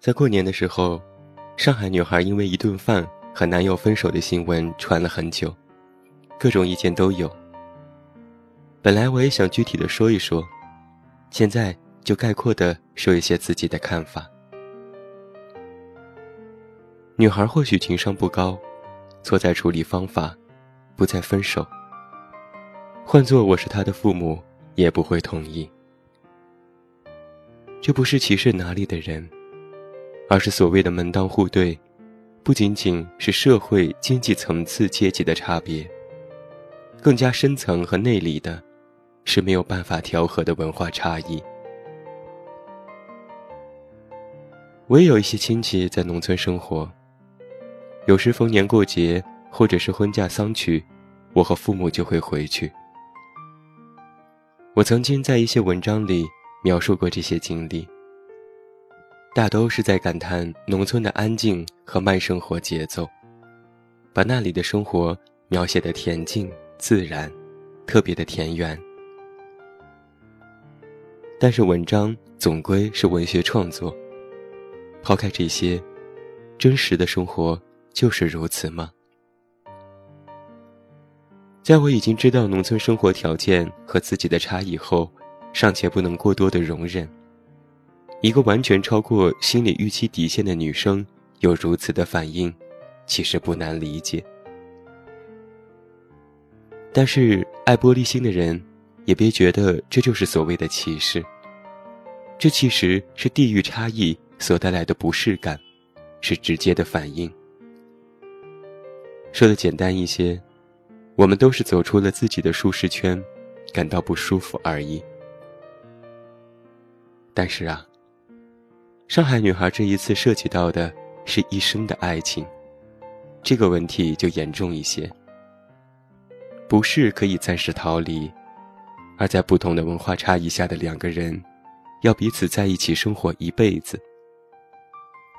在过年的时候，上海女孩因为一顿饭和男友分手的新闻传了很久，各种意见都有。本来我也想具体的说一说，现在就概括的说一些自己的看法。女孩或许情商不高，错在处理方法，不再分手。换做我是她的父母，也不会同意。这不是歧视哪里的人，而是所谓的门当户对，不仅仅是社会经济层次阶级的差别，更加深层和内里的，是没有办法调和的文化差异。我也有一些亲戚在农村生活。有时逢年过节，或者是婚嫁丧娶，我和父母就会回去。我曾经在一些文章里描述过这些经历，大都是在感叹农村的安静和慢生活节奏，把那里的生活描写的恬静自然，特别的田园。但是文章总归是文学创作，抛开这些，真实的生活。就是如此吗？在我已经知道农村生活条件和自己的差异后，尚且不能过多的容忍。一个完全超过心理预期底线的女生有如此的反应，其实不难理解。但是爱玻璃心的人，也别觉得这就是所谓的歧视。这其实是地域差异所带来的不适感，是直接的反应。说的简单一些，我们都是走出了自己的舒适圈，感到不舒服而已。但是啊，上海女孩这一次涉及到的是一生的爱情，这个问题就严重一些。不是可以暂时逃离，而在不同的文化差异下的两个人，要彼此在一起生活一辈子，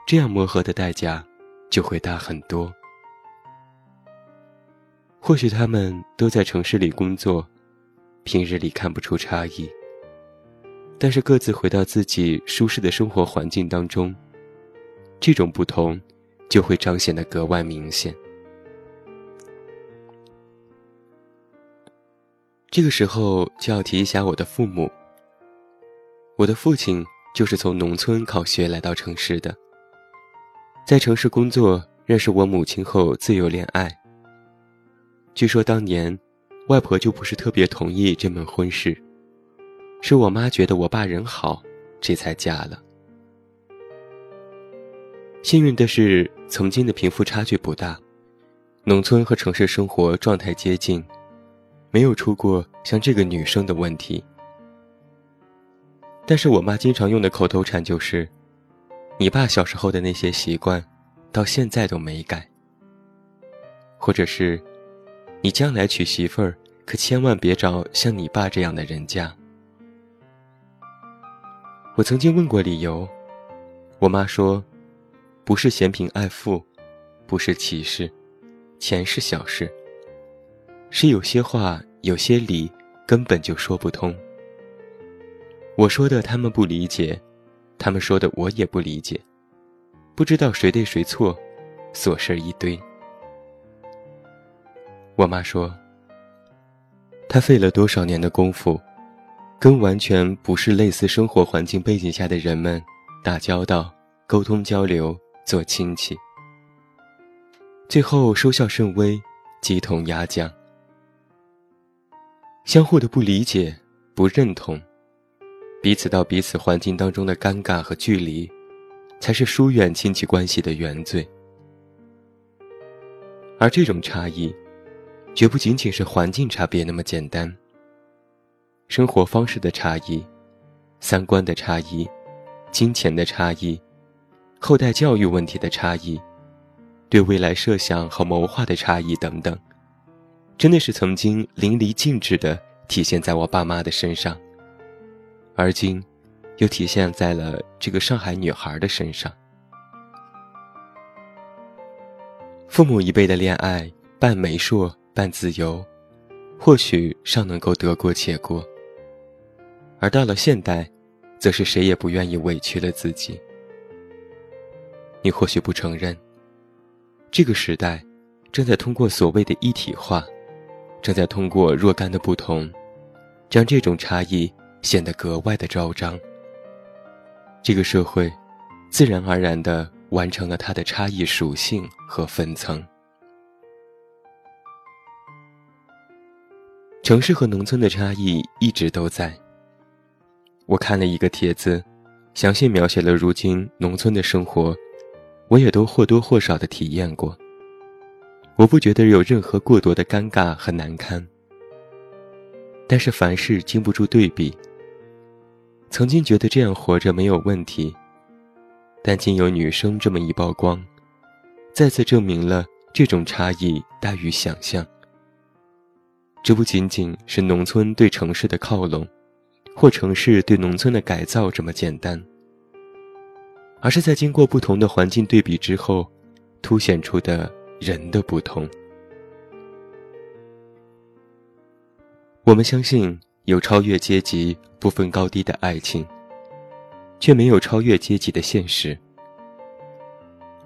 这样磨合的代价就会大很多。或许他们都在城市里工作，平日里看不出差异。但是各自回到自己舒适的生活环境当中，这种不同就会彰显得格外明显。这个时候就要提一下我的父母。我的父亲就是从农村考学来到城市的，在城市工作，认识我母亲后自由恋爱。据说当年，外婆就不是特别同意这门婚事，是我妈觉得我爸人好，这才嫁了。幸运的是，曾经的贫富差距不大，农村和城市生活状态接近，没有出过像这个女生的问题。但是我妈经常用的口头禅就是：“你爸小时候的那些习惯，到现在都没改。”或者是。你将来娶媳妇儿，可千万别找像你爸这样的人家。我曾经问过理由，我妈说，不是嫌贫爱富，不是歧视，钱是小事。是有些话，有些理，根本就说不通。我说的他们不理解，他们说的我也不理解，不知道谁对谁错，琐事一堆。我妈说：“她费了多少年的功夫，跟完全不是类似生活环境背景下的人们打交道、沟通交流、做亲戚，最后收效甚微，鸡同鸭讲。相互的不理解、不认同，彼此到彼此环境当中的尴尬和距离，才是疏远亲戚关系的原罪。而这种差异。”绝不仅仅是环境差别那么简单。生活方式的差异、三观的差异、金钱的差异、后代教育问题的差异、对未来设想和谋划的差异等等，真的是曾经淋漓尽致的体现在我爸妈的身上，而今，又体现在了这个上海女孩的身上。父母一辈的恋爱，半媒妁。半自由，或许尚能够得过且过。而到了现代，则是谁也不愿意委屈了自己。你或许不承认。这个时代，正在通过所谓的一体化，正在通过若干的不同，将这种差异显得格外的昭彰。这个社会，自然而然地完成了它的差异属性和分层。城市和农村的差异一直都在。我看了一个帖子，详细描写了如今农村的生活，我也都或多或少的体验过。我不觉得有任何过多的尴尬和难堪，但是凡事经不住对比。曾经觉得这样活着没有问题，但经由女生这么一曝光，再次证明了这种差异大于想象。这不仅仅是农村对城市的靠拢，或城市对农村的改造这么简单，而是在经过不同的环境对比之后，凸显出的人的不同。我们相信有超越阶级、不分高低的爱情，却没有超越阶级的现实。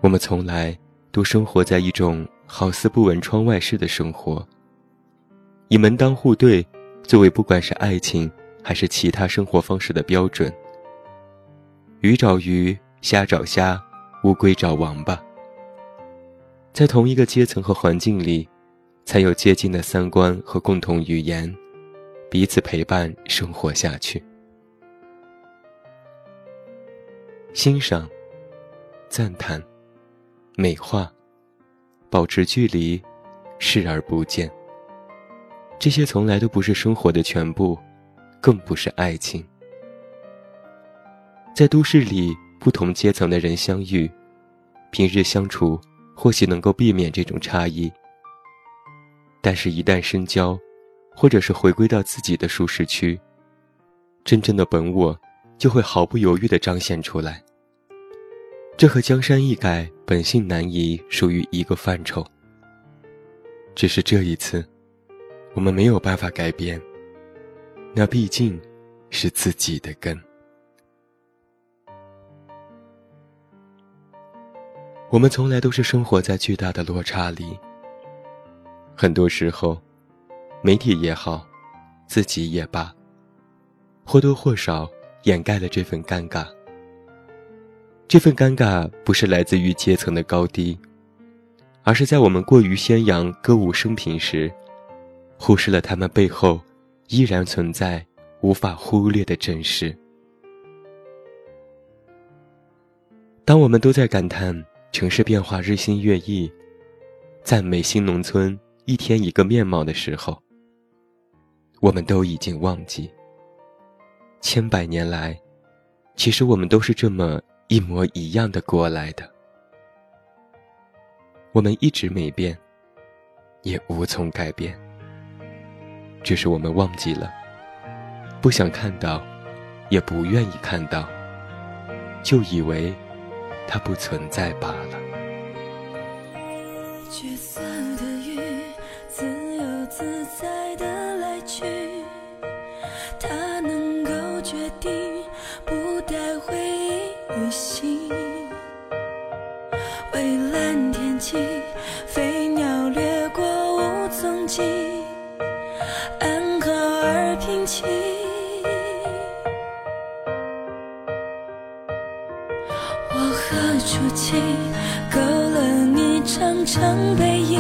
我们从来都生活在一种好似不闻窗外事的生活。以门当户对作为不管是爱情还是其他生活方式的标准。鱼找鱼，虾找虾，乌龟找王八。在同一个阶层和环境里，才有接近的三观和共同语言，彼此陪伴生活下去。欣赏、赞叹、美化、保持距离，视而不见。这些从来都不是生活的全部，更不是爱情。在都市里，不同阶层的人相遇，平日相处或许能够避免这种差异。但是，一旦深交，或者是回归到自己的舒适区，真正的本我就会毫不犹豫地彰显出来。这和江山易改，本性难移属于一个范畴。只是这一次。我们没有办法改变，那毕竟是自己的根。我们从来都是生活在巨大的落差里。很多时候，媒体也好，自己也罢，或多或少掩盖了这份尴尬。这份尴尬不是来自于阶层的高低，而是在我们过于宣扬歌舞升平时。忽视了他们背后依然存在无法忽略的真实。当我们都在感叹城市变化日新月异，赞美新农村一天一个面貌的时候，我们都已经忘记，千百年来，其实我们都是这么一模一样的过来的。我们一直没变，也无从改变。只是我们忘记了，不想看到，也不愿意看到，就以为它不存在罢了。勾勒你长长背影，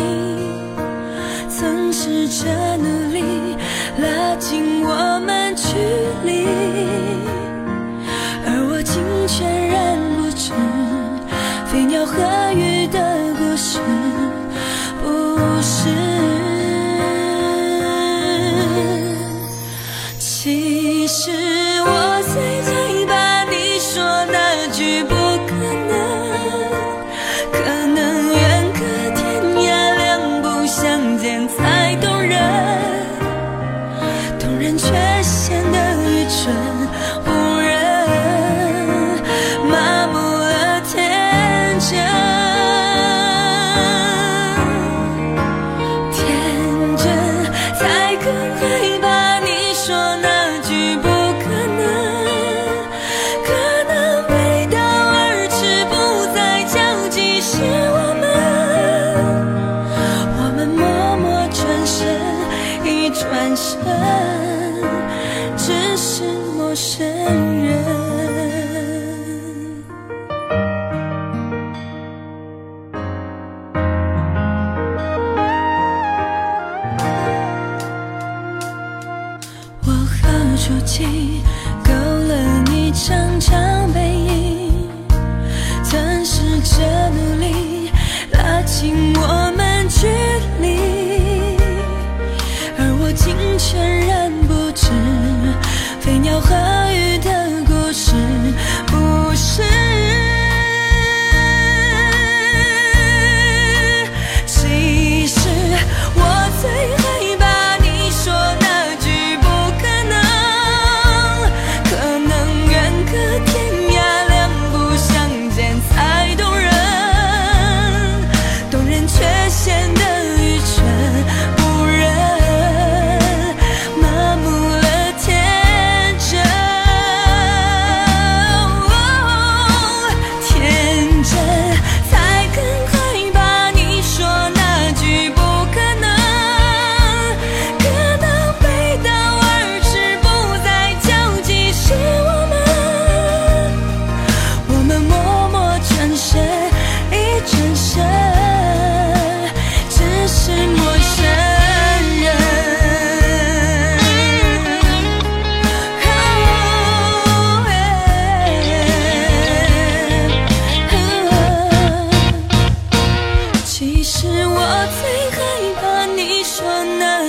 曾试着努力拉近我们距离，而我竟全然不知飞鸟和转身只是陌生人，我和手机勾勒你长长背影，曾试着努力拉近我。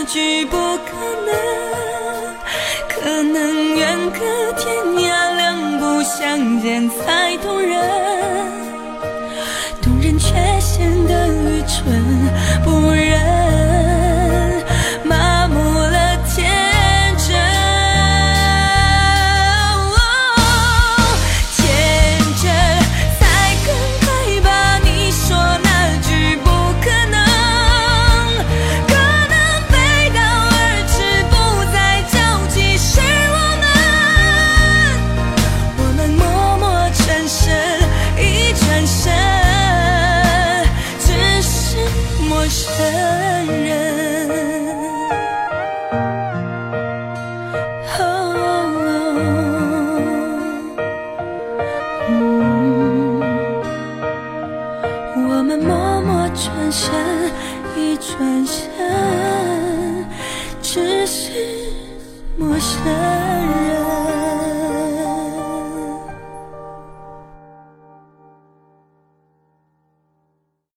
句不可能可能远隔天涯两不相见才懂人。